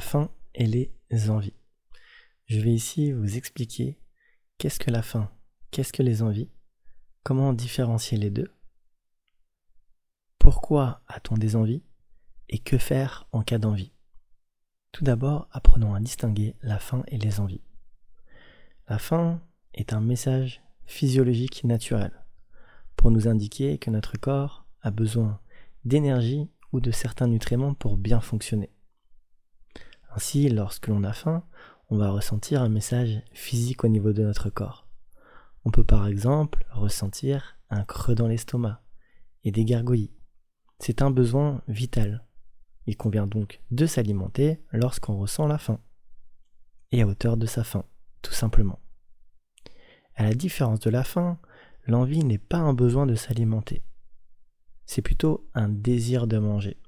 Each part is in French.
la faim et les envies. Je vais ici vous expliquer qu'est-ce que la faim, qu'est-ce que les envies, comment différencier les deux, pourquoi a-t-on des envies et que faire en cas d'envie. Tout d'abord, apprenons à distinguer la faim et les envies. La faim est un message physiologique naturel pour nous indiquer que notre corps a besoin d'énergie ou de certains nutriments pour bien fonctionner. Ainsi, lorsque l'on a faim, on va ressentir un message physique au niveau de notre corps. On peut par exemple ressentir un creux dans l'estomac et des gargouillis. C'est un besoin vital. Il convient donc de s'alimenter lorsqu'on ressent la faim. Et à hauteur de sa faim, tout simplement. À la différence de la faim, l'envie n'est pas un besoin de s'alimenter. C'est plutôt un désir de manger.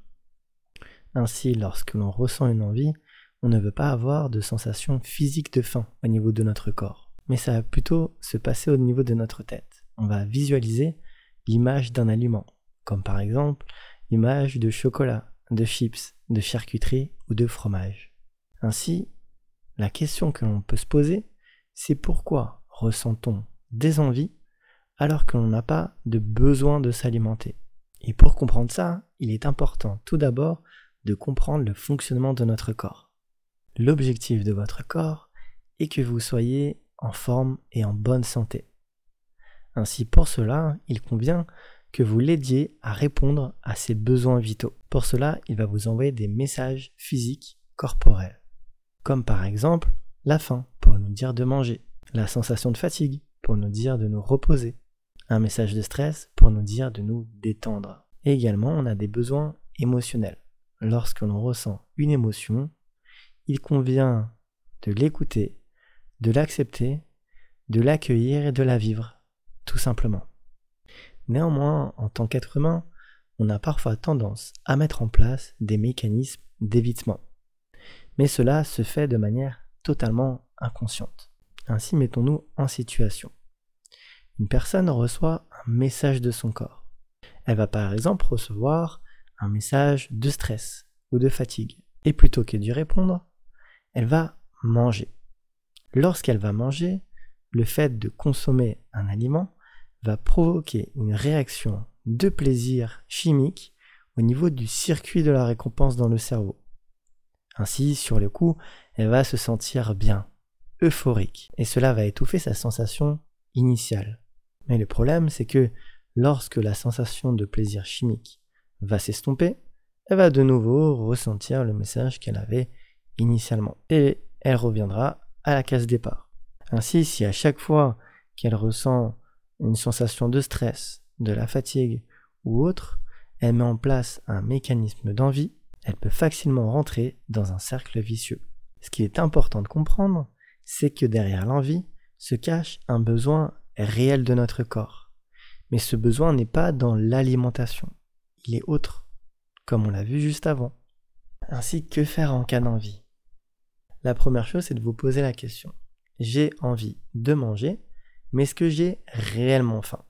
Ainsi, lorsque l'on ressent une envie, on ne veut pas avoir de sensation physique de faim au niveau de notre corps, mais ça va plutôt se passer au niveau de notre tête. On va visualiser l'image d'un aliment, comme par exemple l'image de chocolat, de chips, de charcuterie ou de fromage. Ainsi, la question que l'on peut se poser, c'est pourquoi ressent-on des envies alors que l'on n'a pas de besoin de s'alimenter? Et pour comprendre ça, il est important tout d'abord de comprendre le fonctionnement de notre corps. L'objectif de votre corps est que vous soyez en forme et en bonne santé. Ainsi, pour cela, il convient que vous l'aidiez à répondre à ses besoins vitaux. Pour cela, il va vous envoyer des messages physiques corporels, comme par exemple la faim pour nous dire de manger, la sensation de fatigue pour nous dire de nous reposer, un message de stress pour nous dire de nous détendre. Et également, on a des besoins émotionnels. Lorsque l'on ressent une émotion, il convient de l'écouter, de l'accepter, de l'accueillir et de la vivre, tout simplement. Néanmoins, en tant qu'être humain, on a parfois tendance à mettre en place des mécanismes d'évitement. Mais cela se fait de manière totalement inconsciente. Ainsi, mettons-nous en situation. Une personne reçoit un message de son corps. Elle va par exemple recevoir un message de stress ou de fatigue. Et plutôt que d'y répondre, elle va manger. Lorsqu'elle va manger, le fait de consommer un aliment va provoquer une réaction de plaisir chimique au niveau du circuit de la récompense dans le cerveau. Ainsi, sur le coup, elle va se sentir bien, euphorique, et cela va étouffer sa sensation initiale. Mais le problème, c'est que lorsque la sensation de plaisir chimique va s'estomper, elle va de nouveau ressentir le message qu'elle avait initialement. Et elle reviendra à la case départ. Ainsi, si à chaque fois qu'elle ressent une sensation de stress, de la fatigue ou autre, elle met en place un mécanisme d'envie, elle peut facilement rentrer dans un cercle vicieux. Ce qui est important de comprendre, c'est que derrière l'envie se cache un besoin réel de notre corps. Mais ce besoin n'est pas dans l'alimentation, il est autre, comme on l'a vu juste avant. Ainsi, que faire en cas d'envie? La première chose, c'est de vous poser la question. J'ai envie de manger, mais est-ce que j'ai réellement faim?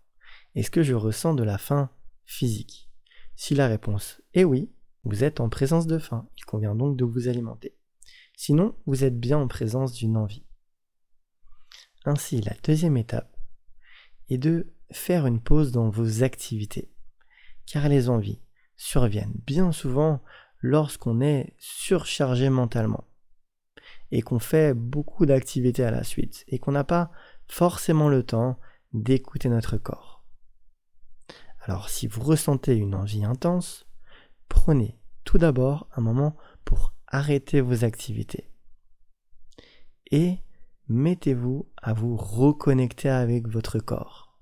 Est-ce que je ressens de la faim physique? Si la réponse est oui, vous êtes en présence de faim. Il convient donc de vous alimenter. Sinon, vous êtes bien en présence d'une envie. Ainsi, la deuxième étape est de faire une pause dans vos activités, car les envies surviennent bien souvent lorsqu'on est surchargé mentalement et qu'on fait beaucoup d'activités à la suite et qu'on n'a pas forcément le temps d'écouter notre corps. Alors si vous ressentez une envie intense, prenez tout d'abord un moment pour arrêter vos activités et mettez-vous à vous reconnecter avec votre corps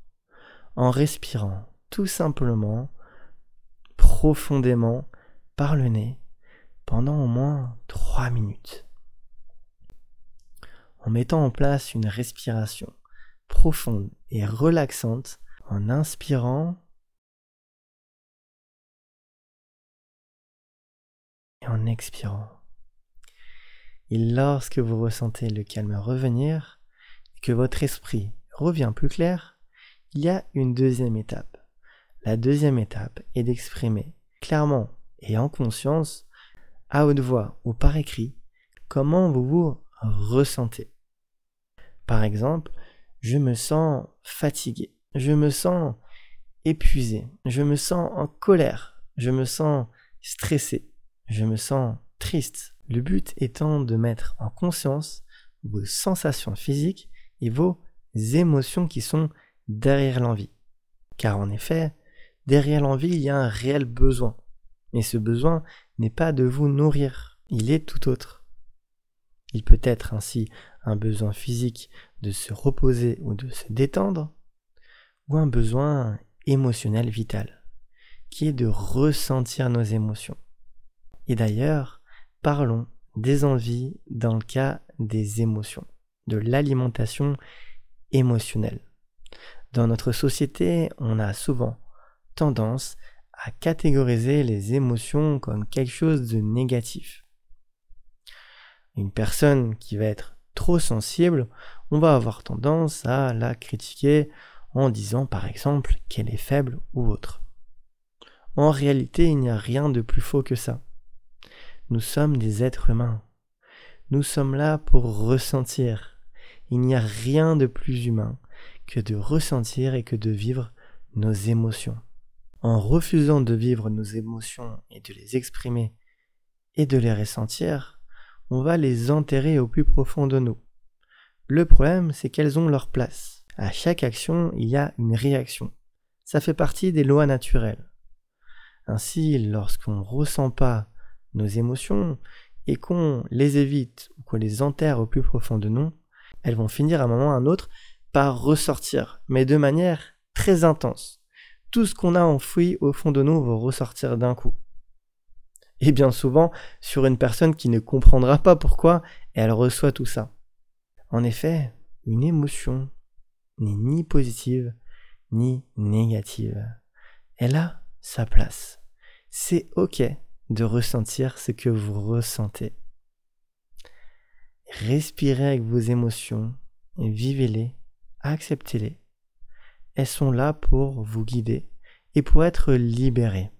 en respirant tout simplement profondément par le nez pendant au moins 3 minutes en mettant en place une respiration profonde et relaxante en inspirant et en expirant. Et lorsque vous ressentez le calme revenir que votre esprit revient plus clair, il y a une deuxième étape. La deuxième étape est d'exprimer clairement et en conscience, à haute voix ou par écrit, comment vous vous ressentez. Par exemple, je me sens fatigué, je me sens épuisé, je me sens en colère, je me sens stressé, je me sens triste. Le but étant de mettre en conscience vos sensations physiques et vos émotions qui sont derrière l'envie. Car en effet, derrière l'envie, il y a un réel besoin. Mais ce besoin n'est pas de vous nourrir, il est tout autre. Il peut être ainsi un besoin physique de se reposer ou de se détendre, ou un besoin émotionnel vital, qui est de ressentir nos émotions. Et d'ailleurs, parlons des envies dans le cas des émotions, de l'alimentation émotionnelle. Dans notre société, on a souvent tendance à catégoriser les émotions comme quelque chose de négatif. Une personne qui va être trop sensible, on va avoir tendance à la critiquer en disant par exemple qu'elle est faible ou autre. En réalité, il n'y a rien de plus faux que ça. Nous sommes des êtres humains. Nous sommes là pour ressentir. Il n'y a rien de plus humain que de ressentir et que de vivre nos émotions. En refusant de vivre nos émotions et de les exprimer et de les ressentir, on va les enterrer au plus profond de nous. Le problème, c'est qu'elles ont leur place. À chaque action, il y a une réaction. Ça fait partie des lois naturelles. Ainsi, lorsqu'on ne ressent pas nos émotions et qu'on les évite ou qu'on les enterre au plus profond de nous, elles vont finir à un moment ou à un autre par ressortir, mais de manière très intense. Tout ce qu'on a enfoui au fond de nous va ressortir d'un coup. Et bien souvent sur une personne qui ne comprendra pas pourquoi elle reçoit tout ça. En effet, une émotion n'est ni positive ni négative. Elle a sa place. C'est ok de ressentir ce que vous ressentez. Respirez avec vos émotions vivez-les, acceptez-les. Elles sont là pour vous guider et pour être libérées.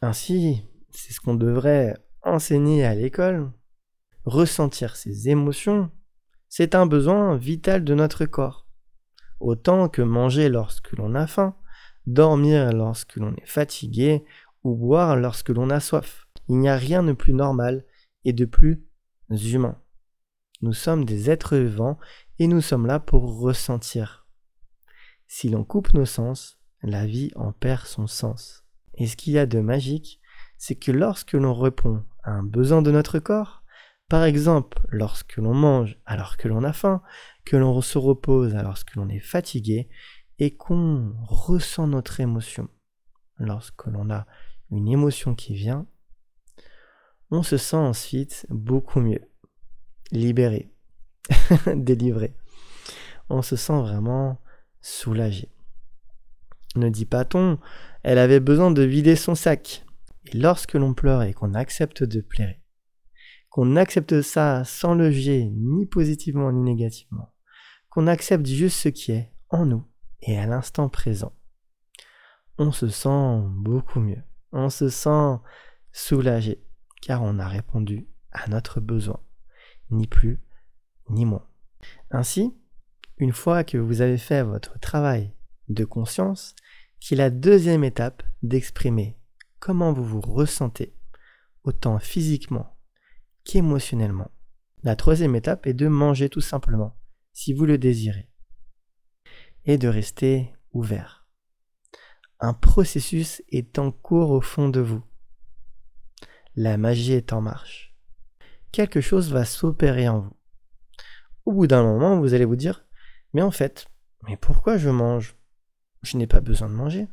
Ainsi, c'est ce qu'on devrait enseigner à l'école. Ressentir ses émotions, c'est un besoin vital de notre corps. Autant que manger lorsque l'on a faim, dormir lorsque l'on est fatigué ou boire lorsque l'on a soif. Il n'y a rien de plus normal et de plus humain. Nous sommes des êtres vivants et nous sommes là pour ressentir. Si l'on coupe nos sens, la vie en perd son sens. Et ce qu'il y a de magique, c'est que lorsque l'on répond à un besoin de notre corps, par exemple lorsque l'on mange alors que l'on a faim, que l'on se repose alors que l'on est fatigué, et qu'on ressent notre émotion lorsque l'on a une émotion qui vient, on se sent ensuite beaucoup mieux, libéré, délivré. On se sent vraiment soulagé. Ne dit pas-on, elle avait besoin de vider son sac. Et lorsque l'on pleure et qu'on accepte de pleurer, qu'on accepte ça sans le ni positivement ni négativement, qu'on accepte juste ce qui est en nous et à l'instant présent, on se sent beaucoup mieux on se sent soulagé, car on a répondu à notre besoin, ni plus ni moins. Ainsi, une fois que vous avez fait votre travail de conscience, qui est la deuxième étape d'exprimer comment vous vous ressentez, autant physiquement qu'émotionnellement. La troisième étape est de manger tout simplement, si vous le désirez, et de rester ouvert un processus est en cours au fond de vous. La magie est en marche. Quelque chose va s'opérer en vous. Au bout d'un moment, vous allez vous dire, mais en fait, mais pourquoi je mange? Je n'ai pas besoin de manger.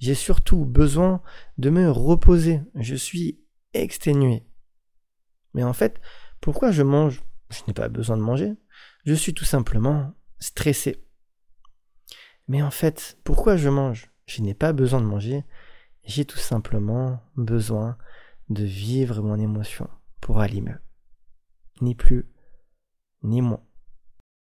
J'ai surtout besoin de me reposer. Je suis exténué. Mais en fait, pourquoi je mange? Je n'ai pas besoin de manger. Je suis tout simplement stressé. Mais en fait, pourquoi je mange? Je n'ai pas besoin de manger, j'ai tout simplement besoin de vivre mon émotion pour aller mieux. Ni plus, ni moins.